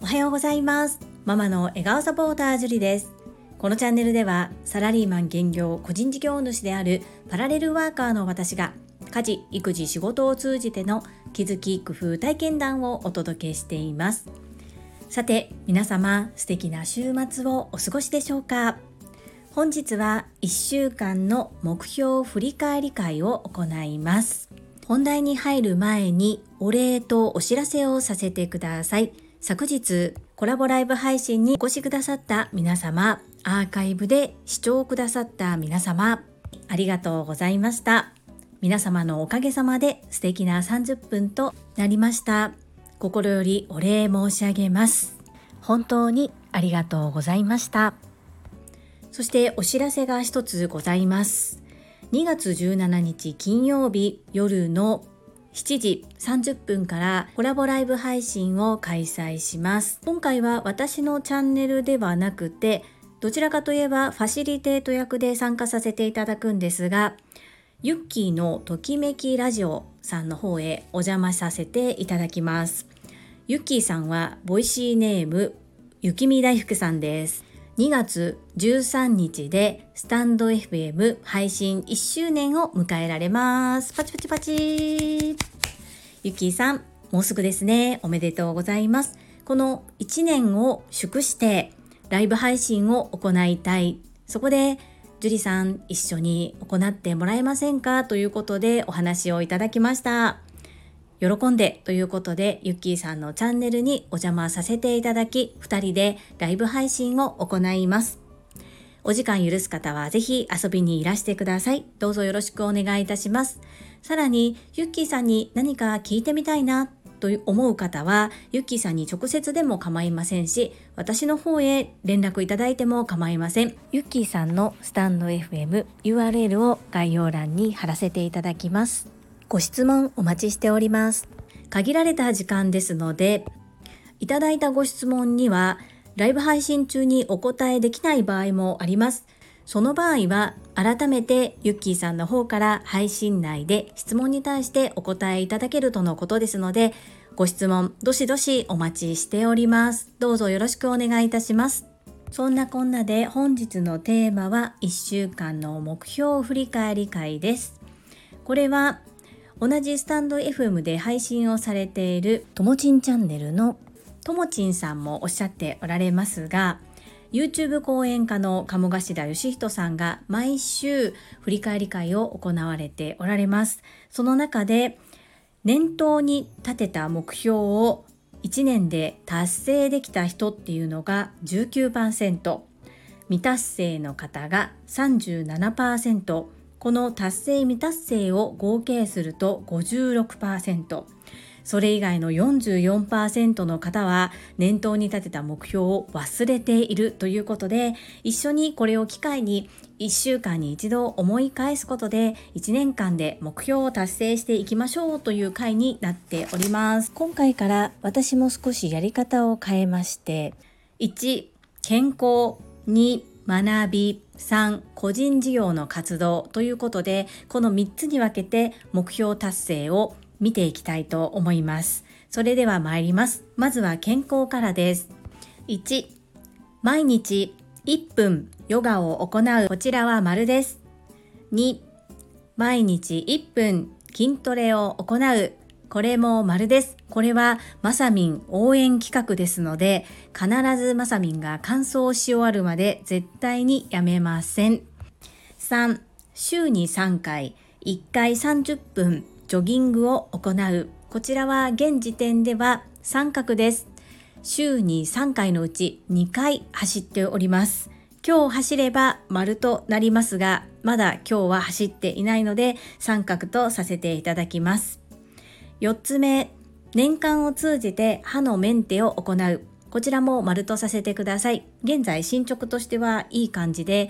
おはようございます。ママの笑顔サポータージュリです。このチャンネルではサラリーマン兼業個人事業主であるパラレルワーカーの私が家事育児仕事を通じての気づき工夫体験談をお届けしています。さて皆様素敵な週末をお過ごしでしょうか。本日は1週間の目標振り返り会を行います。本題に入る前にお礼とお知らせをさせてください。昨日コラボライブ配信にお越しくださった皆様アーカイブで視聴くださった皆様ありがとうございました。皆様のおかげさまで素敵な30分となりました。心よりお礼申し上げます。本当にありがとうございました。そしてお知らせが一つございます。2月17日金曜日夜の7時30分からコラボライブ配信を開催します。今回は私のチャンネルではなくて、どちらかといえばファシリテート役で参加させていただくんですが、ユッキーのときめきラジオさんの方へお邪魔させていただきます。ユッキーさんは Voicy ネーム雪見大福さんです。2月13日でスタンド FM 配信1周年を迎えられます。パチパチパチゆきーさん、もうすぐですね。おめでとうございます。この1年を祝してライブ配信を行いたい。そこで樹里さん一緒に行ってもらえませんか？ということでお話をいただきました。喜んでということで、ゆっきーさんのチャンネルにお邪魔させていただき、2人でライブ配信を行います。お時間許す方はぜひ遊びにいらしてください。どうぞよろしくお願いいたします。さらに、ゆっきーさんに何か聞いてみたいなと思う方は、ゆっきーさんに直接でも構いませんし、私の方へ連絡いただいても構いません。ゆっきーさんのスタンド FM URL を概要欄に貼らせていただきます。ご質問お待ちしております。限られた時間ですので、いただいたご質問には、ライブ配信中にお答えできない場合もあります。その場合は、改めてユッキーさんの方から配信内で質問に対してお答えいただけるとのことですので、ご質問、どしどしお待ちしております。どうぞよろしくお願いいたします。そんなこんなで本日のテーマは1週間の目標振り返り会です。これは同じスタンド FM で配信をされているともちんチャンネルのともちんさんもおっしゃっておられますが YouTube 講演家の鴨頭義人さんが毎週振り返り会を行われておられます。その中で念頭に立てた目標を1年で達成できた人っていうのが19%未達成の方が37%この達成未達成を合計すると56%それ以外の44%の方は念頭に立てた目標を忘れているということで一緒にこれを機会に1週間に一度思い返すことで1年間で目標を達成していきましょうという回になっております。今回から私も少しやり方を変えまして1健康。2学び3個人事業の活動ということでこの3つに分けて目標達成を見ていきたいと思います。それでは参ります。まずは健康からです。1毎日1分ヨガを行う。こちらは丸です。2毎日1分筋トレを行う。これも丸です。これはまさみん応援企画ですので、必ずまさみんが完走し終わるまで絶対にやめません。3、週に3回、1回30分ジョギングを行う。こちらは現時点では三角です。週に3回のうち2回走っております。今日走れば丸となりますが、まだ今日は走っていないので三角とさせていただきます。4つ目、年間を通じて歯のメンテを行う。こちらも丸とさせてください。現在進捗としてはいい感じで、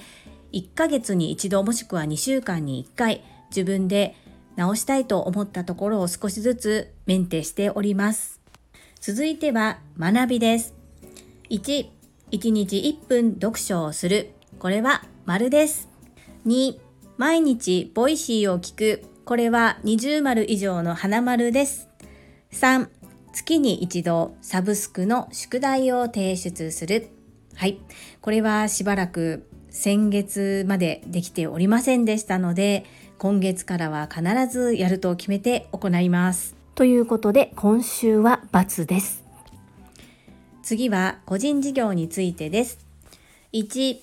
1ヶ月に1度もしくは2週間に1回自分で直したいと思ったところを少しずつメンテしております。続いては学びです。1、1日1分読書をする。これは丸です。2、毎日 Voicy を聞く。これは二重丸以上の花丸です。3、月に一度サブスクの宿題を提出する。はい。これはしばらく先月までできておりませんでしたので、今月からは必ずやると決めて行います。ということで、今週は×です。次は個人事業についてです。1、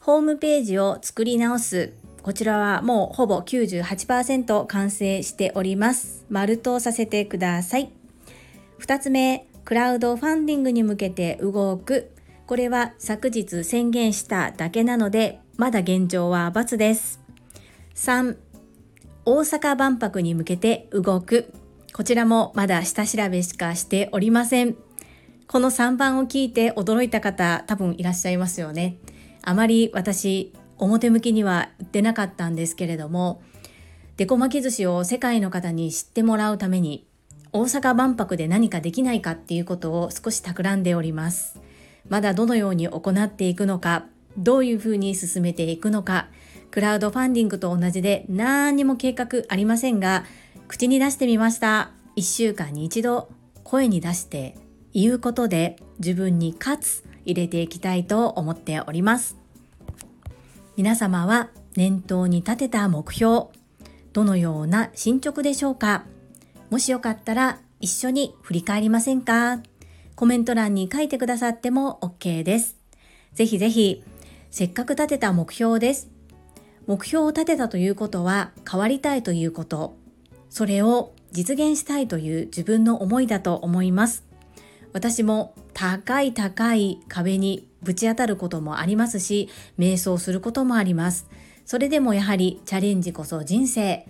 ホームページを作り直す。こちらはもうほぼ98%完成しております。丸とさせてください。2つ目、クラウドファンディングに向けて動く。これは昨日宣言しただけなので、まだ現状は×です。3、大阪万博に向けて動く。こちらもまだ下調べしかしておりません。この3番を聞いて驚いた方多分いらっしゃいますよね。あまり私表向きには売ってなかったんですけれどもデコ巻き寿司を世界の方に知ってもらうために大阪万博で何かできないかっていうことを少し企んでおります。まだどのように行っていくのか、どういうふうに進めていくのか、クラウドファンディングと同じで何にも計画ありませんが、口に出してみました。1週間に一度声に出して言うことで自分にかつ入れていきたいと思っております。皆様は念頭に立てた目標、どのような進捗でしょうか？もしよかったら一緒に振り返りませんか？コメント欄に書いてくださっても OK です。ぜひぜひ、せっかく立てた目標です。目標を立てたということは変わりたいということ。それを実現したいという自分の思いだと思います。私も高い高い壁にぶち当たることもありますし、瞑想することもあります。それでもやはりチャレンジこそ人生。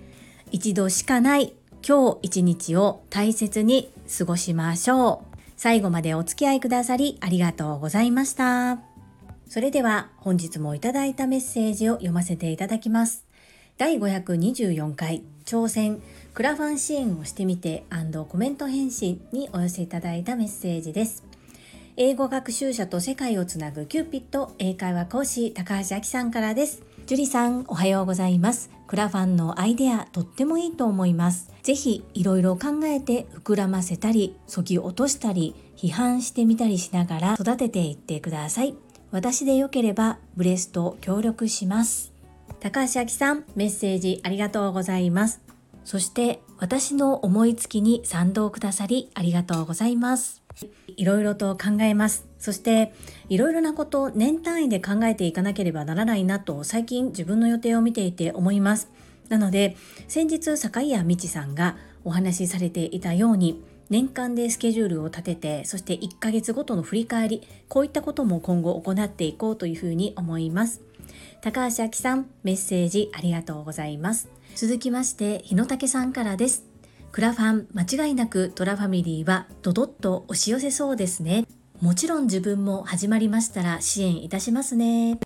一度しかない今日一日を大切に過ごしましょう。最後までお付き合いくださりありがとうございました。それでは本日もいただいたメッセージを読ませていただきます。第524回挑戦クラファン支援をしてみてコメント返信にお寄せいただいたメッセージです。英語学習者と世界をつなぐキューピット英会話講師高橋明さんからです。樹里さん、おはようございます。クラファンのアイデア、とってもいいと思います。ぜひ、いろいろ考えて膨らませたり、そぎ落としたり、批判してみたりしながら育てていってください。私でよければ、ブレスと協力します。高橋明さん、メッセージありがとうございます。そして私の思いつきに賛同くださりありがとうございます。いろいろと考えます。そしていろいろなことを年単位で考えていかなければならないなと最近自分の予定を見ていて思います。なので先日坂井谷美智さんがお話しされていたように年間でスケジュールを立ててそして1ヶ月ごとの振り返りこういったことも今後行っていこうというふうに思います。高橋明さんメッセージありがとうございます。続きまして日野武さんからですクラファン間違いなくトラファミリーはドドッと押し寄せそうですね。もちろん自分も始まりましたら支援いたしますね。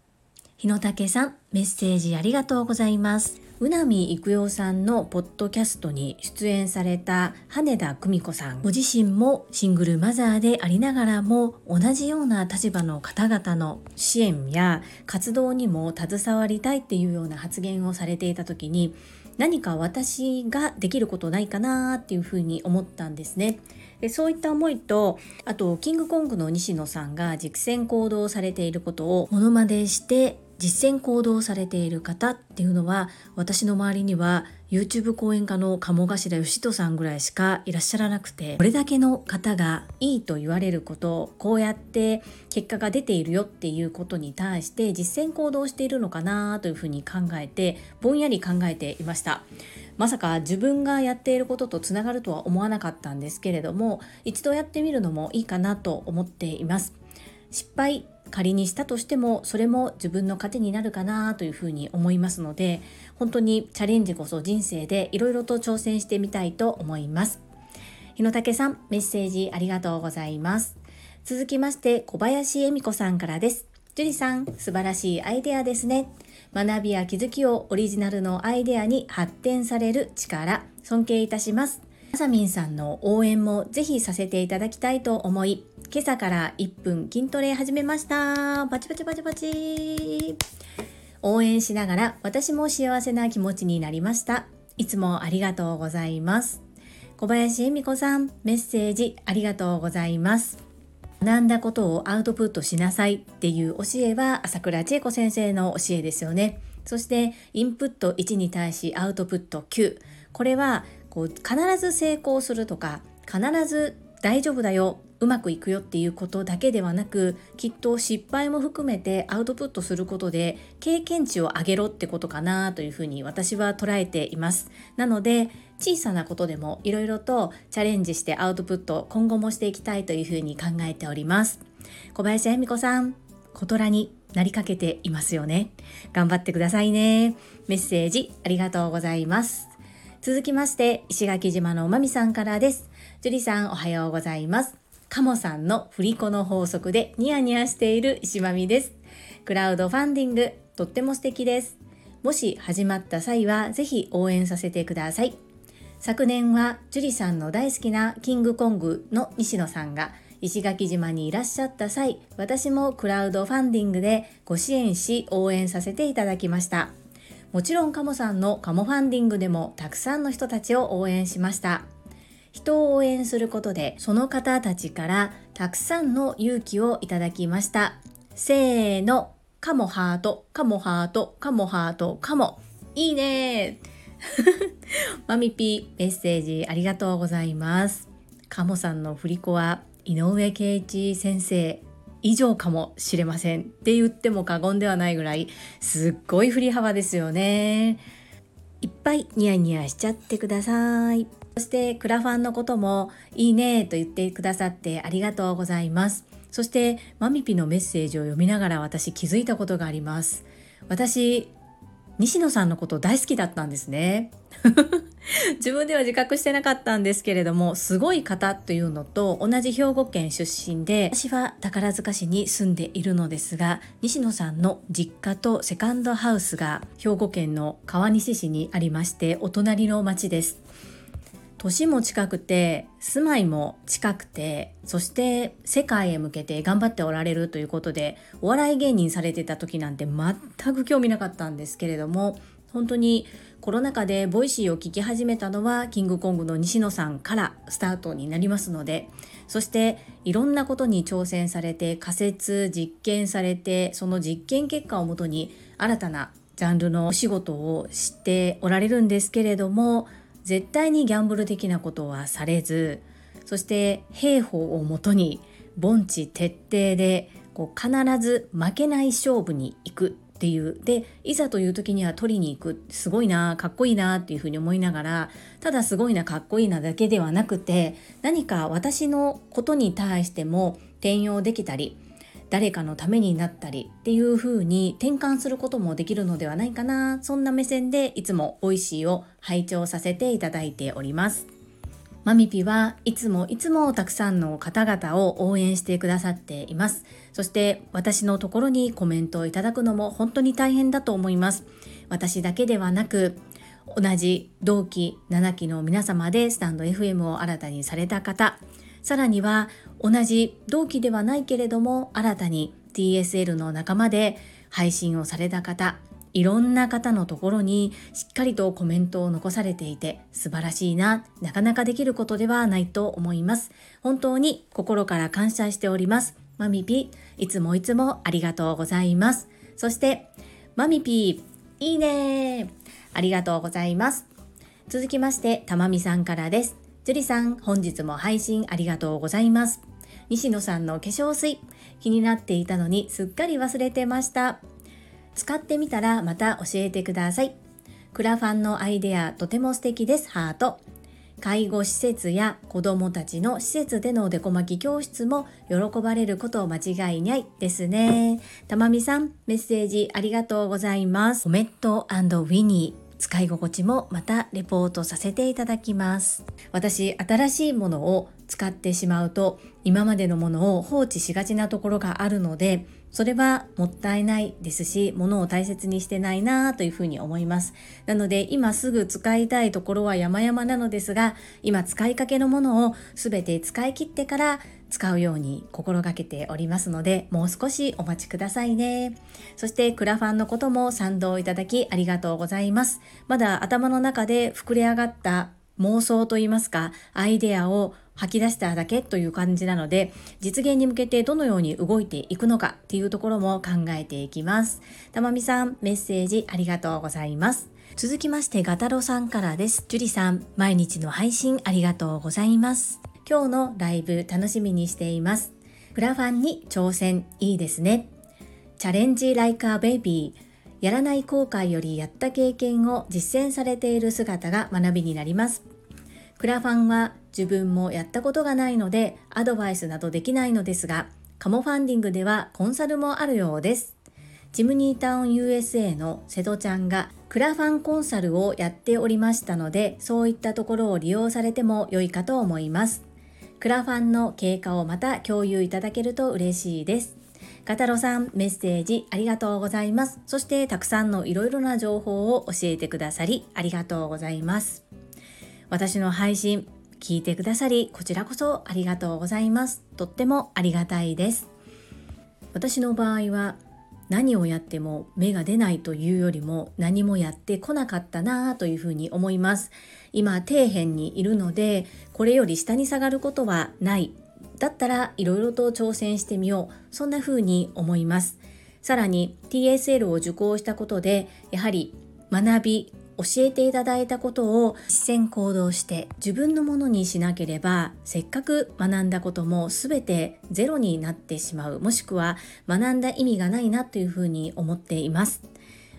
日野武さんメッセージありがとうございます。うなみいくよさんのポッドキャストに出演された羽田久美子さん。ご自身もシングルマザーでありながらも同じような立場の方々の支援や活動にも携わりたいっていうような発言をされていた時に何か私ができることないかなっていうふうに思ったんですね。でそういった思いとあとキングコングの西野さんが実践行動されていることをモノマネして実践行動されている方っていうのは私の周りには YouTube 講演家の鴨頭義人さんぐらいしかいらっしゃらなくてこれだけの方がいいと言われることこうやって結果が出ているよっていうことに対して実践行動しているのかなというふうに考えてぼんやり考えていました。まさか自分がやっていることとつながるとは思わなかったんですけれども一度やってみるのもいいかなと思っています。失敗仮にしたとしてもそれも自分の糧になるかなというふうに思いますので本当にチャレンジこそ人生でいろいろと挑戦してみたいと思います。日野武さんメッセージありがとうございます。続きまして小林恵美子さんからです。樹里さん素晴らしいアイデアですね。学びや気づきをオリジナルのアイデアに発展される力尊敬いたします。あさみんさんの応援もぜひさせていただきたいと思い今朝から1分筋トレ始めました。パチパチパチパチ。応援しながら私も幸せな気持ちになりました。いつもありがとうございます。小林恵美子さんメッセージありがとうございます。学んだことをアウトプットしなさいっていう教えは朝倉千恵子先生の教えですよね。そしてインプット1に対しアウトプット9これはこう必ず成功するとか必ず大丈夫だようまくいくよっていうことだけではなくきっと失敗も含めてアウトプットすることで経験値を上げろってことかなというふうに私は捉えています。なので小さなことでもいろいろとチャレンジしてアウトプット今後もしていきたいというふうに考えております。小林恵美子さん小虎になりかけていますよね。頑張ってくださいね。メッセージありがとうございます。続きまして石垣島のまみさんからです。樹里さんおはようございます。カモさんの振り子の法則でニヤニヤしている石まみです。クラウドファンディング、とっても素敵です。もし始まった際はぜひ応援させてください。昨年は樹里さんの大好きなキングコングの西野さんが石垣島にいらっしゃった際、私もクラウドファンディングでご支援し応援させていただきました。もちろんカモさんのカモファンディングでもたくさんの人たちを応援しました。人を応援することでその方たちからたくさんの勇気をいただきました。せーの。カモハート。カモハート。カモハート。カモ。いいね。マミピーメッセージありがとうございます。カモさんの振り子は井上圭一先生。以上かもしれません。って言っても過言ではないぐらいすっごい振り幅ですよね。いっぱいニヤニヤしちゃってください。そしてクラファンのこともいいねと言ってくださってありがとうございます。そしてマミピのメッセージを読みながら私気づいたことがあります。私、西野さんのこと大好きだったんですね。自分では自覚してなかったんですけれども、すごい方というのと同じ兵庫県出身で、私は宝塚市に住んでいるのですが、西野さんの実家とセカンドハウスが兵庫県の川西市にありまして、お隣の町です。年も近くて住まいも近くてそして世界へ向けて頑張っておられるということでお笑い芸人されてた時なんて全く興味なかったんですけれども本当にコロナ禍で Voicy を聞き始めたのはキングコングの西野さんからスタートになりますのでそしていろんなことに挑戦されて仮説実験されてその実験結果をもとに新たなジャンルのお仕事をしておられるんですけれども絶対にギャンブル的なことはされずそして兵法をもとに凡地徹底でこう必ず負けない勝負に行くっていう。でいざという時には取りに行く。すごいなかっこいいなっていうふうに思いながらただすごいなかっこいいなだけではなくて何か私のことに対しても転用できたり誰かのためになったりっていう風に転換することもできるのではないかな。そんな目線でいつも美味しいを拝聴させていただいております。マミピはいつもいつもたくさんの方々を応援してくださっていますそして私のところにコメントをいただくのも本当に大変だと思います。私だけではなく同じ同期7期の皆様でスタンド FM を新たにされた方。さらには同じ同期ではないけれども新たに TSL の仲間で配信をされた方いろんな方のところにしっかりとコメントを残されていて素晴らしいな、なかなかできることではないと思います。本当に心から感謝しております。マミピ、いつもいつもありがとうございます。そして、マミピ、いいねありがとうございます。続きまして、たまみさんからです。樹里さん、本日も配信ありがとうございます。西野さんの化粧水、気になっていたのにすっかり忘れてました。使ってみたらまた教えてください。クラファンのアイデアとても素敵です。ハート。介護施設や子どもたちの施設でのおでこ巻き教室も喜ばれること間違いないですね。たまみさん、メッセージありがとうございます。コメットウィニー。使い心地もまたレポートさせていただきます。私新しいものを使ってしまうと今までのものを放置しがちなところがあるのでそれはもったいないですし、物を大切にしてないなというふうに思います。なので、今すぐ使いたいところは山々なのですが、今使いかけのものを全て使い切ってから使うように心がけておりますので、もう少しお待ちくださいね。そしてクラファンのことも賛同いただきありがとうございます。まだ頭の中で膨れ上がった妄想といいますか、アイデアを吐き出しただけという感じなので、実現に向けてどのように動いていくのかっていうところも考えていきます。たまみさん、メッセージありがとうございます。続きまして、ガタロさんからです。ジュリさん、毎日の配信ありがとうございます。今日のライブ楽しみにしています。クラファンに挑戦いいですね。チャレンジライカーベイビー。やらない後悔よりやった経験を実践されている姿が学びになります。クラファンは自分もやったことがないのでアドバイスなどできないのですが、カモファンディングではコンサルもあるようです。ジムニータウン USA の瀬戸ちゃんがクラファンコンサルをやっておりましたので、そういったところを利用されても良いかと思います。クラファンの経過をまた共有いただけると嬉しいです。ガタロさん、メッセージありがとうございます。そしてたくさんのいろいろな情報を教えてくださりありがとうございます。私の配信聞いてくださりこちらこそありがとうございます。とってもありがたいです。私の場合は何をやっても芽が出ないというよりも何もやってこなかったなぁというふうに思います。今底辺にいるのでこれより下に下がることはないだったらいろいろと挑戦してみようそんな風に思いますさらに TSL を受講したことでやはり学び教えていただいたことを実践行動して自分のものにしなければせっかく学んだことも全てゼロになってしまうもしくは学んだ意味がないなというふうに思っています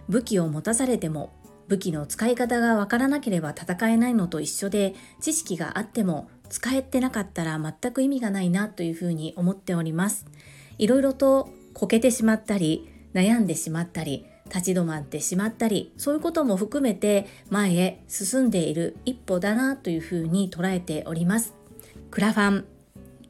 武器を持たされても武器の使い方がわからなければ戦えないのと一緒で知識があっても使えてなかったら全く意味がないなというふうに思っております。いろいろとこけてしまったり悩んでしまったり立ち止まってしまったりそういうことも含めて前へ進んでいる一歩だなというふうに捉えております。クラファン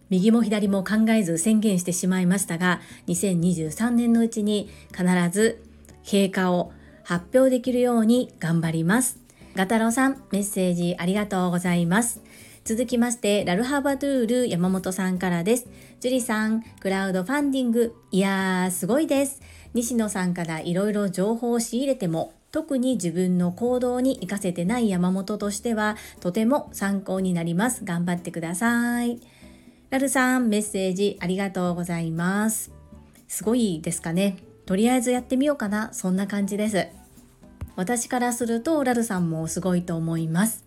右も左も考えず宣言してしまいましたが2023年のうちに必ず経過を発表できるように頑張ります。ガタロウさん、メッセージありがとうございます。続きまして、ラルハバドゥール山本さんからです。ジュリさん、クラウドファンディング、いやー、すごいです。西野さんからいろいろ情報を仕入れても、特に自分の行動に活かせてない山本としては、とても参考になります。頑張ってください。ラルさん、メッセージありがとうございます。すごいですかね。とりあえずやってみようかな。そんな感じです。私からするとラルさんもすごいと思います。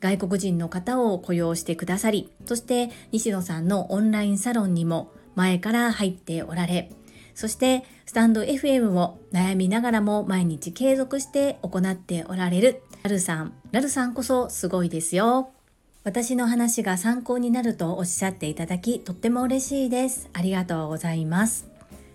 外国人の方を雇用してくださり、そして西野さんのオンラインサロンにも前から入っておられ、そしてスタンド FM を悩みながらも毎日継続して行っておられるラルさん。ラルさんこそすごいですよ。私の話が参考になるとおっしゃっていただき、とっても嬉しいです。ありがとうございます。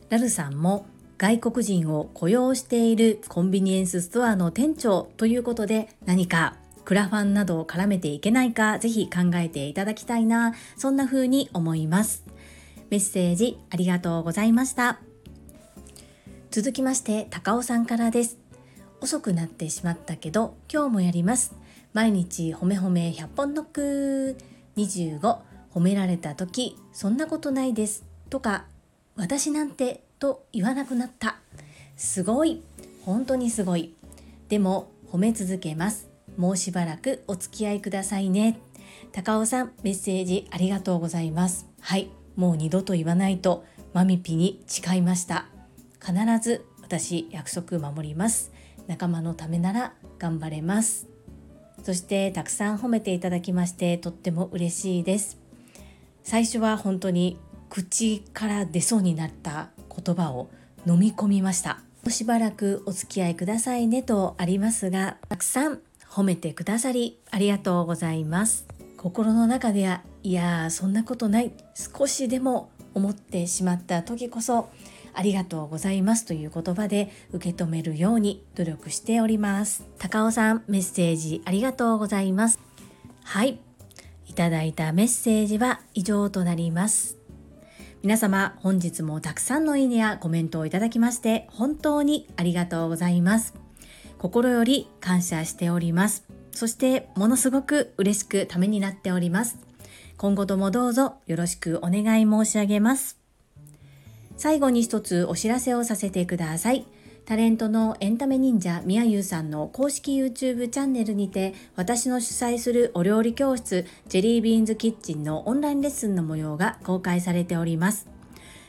ラルさんも外国人を雇用しているコンビニエンスストアの店長ということで何かクラファンなどを絡めていけないかぜひ考えていただきたいなそんな風に思います。メッセージありがとうございました。続きまして高尾さんからです。遅くなってしまったけど今日もやります。毎日ほめほめ100本ノック。25褒められた時そんなことないです。とか私なんてと言わなくなった。すごい。本当にすごい。でも褒め続けます。もうしばらくお付き合いくださいね。高尾さん、メッセージありがとうございます。はい、もう二度と言わないと、マミピに誓いました。必ず私約束守ります。仲間のためなら頑張れます。そしてたくさん褒めていただきましてとっても嬉しいです。最初は本当に口から出そうになった言葉を飲み込みました。しばらくお付き合いくださいねとありますが、たくさん褒めてくださりありがとうございます。心の中ではいやーそんなことない少しでも思ってしまった時こそありがとうございますという言葉で受け止めるように努力しております。高尾さんメッセージありがとうございます。はい。いただいたメッセージは以上となります。皆様本日もたくさんのいいねやコメントをいただきまして本当にありがとうございます。心より感謝しております。そしてものすごく嬉しくためになっております。今後ともどうぞよろしくお願い申し上げます。最後に一つお知らせをさせてください。タレントのエンタメ忍者みやゆうさんの公式 YouTube チャンネルにて私の主催するお料理教室ジェリービーンズキッチンのオンラインレッスンの模様が公開されております。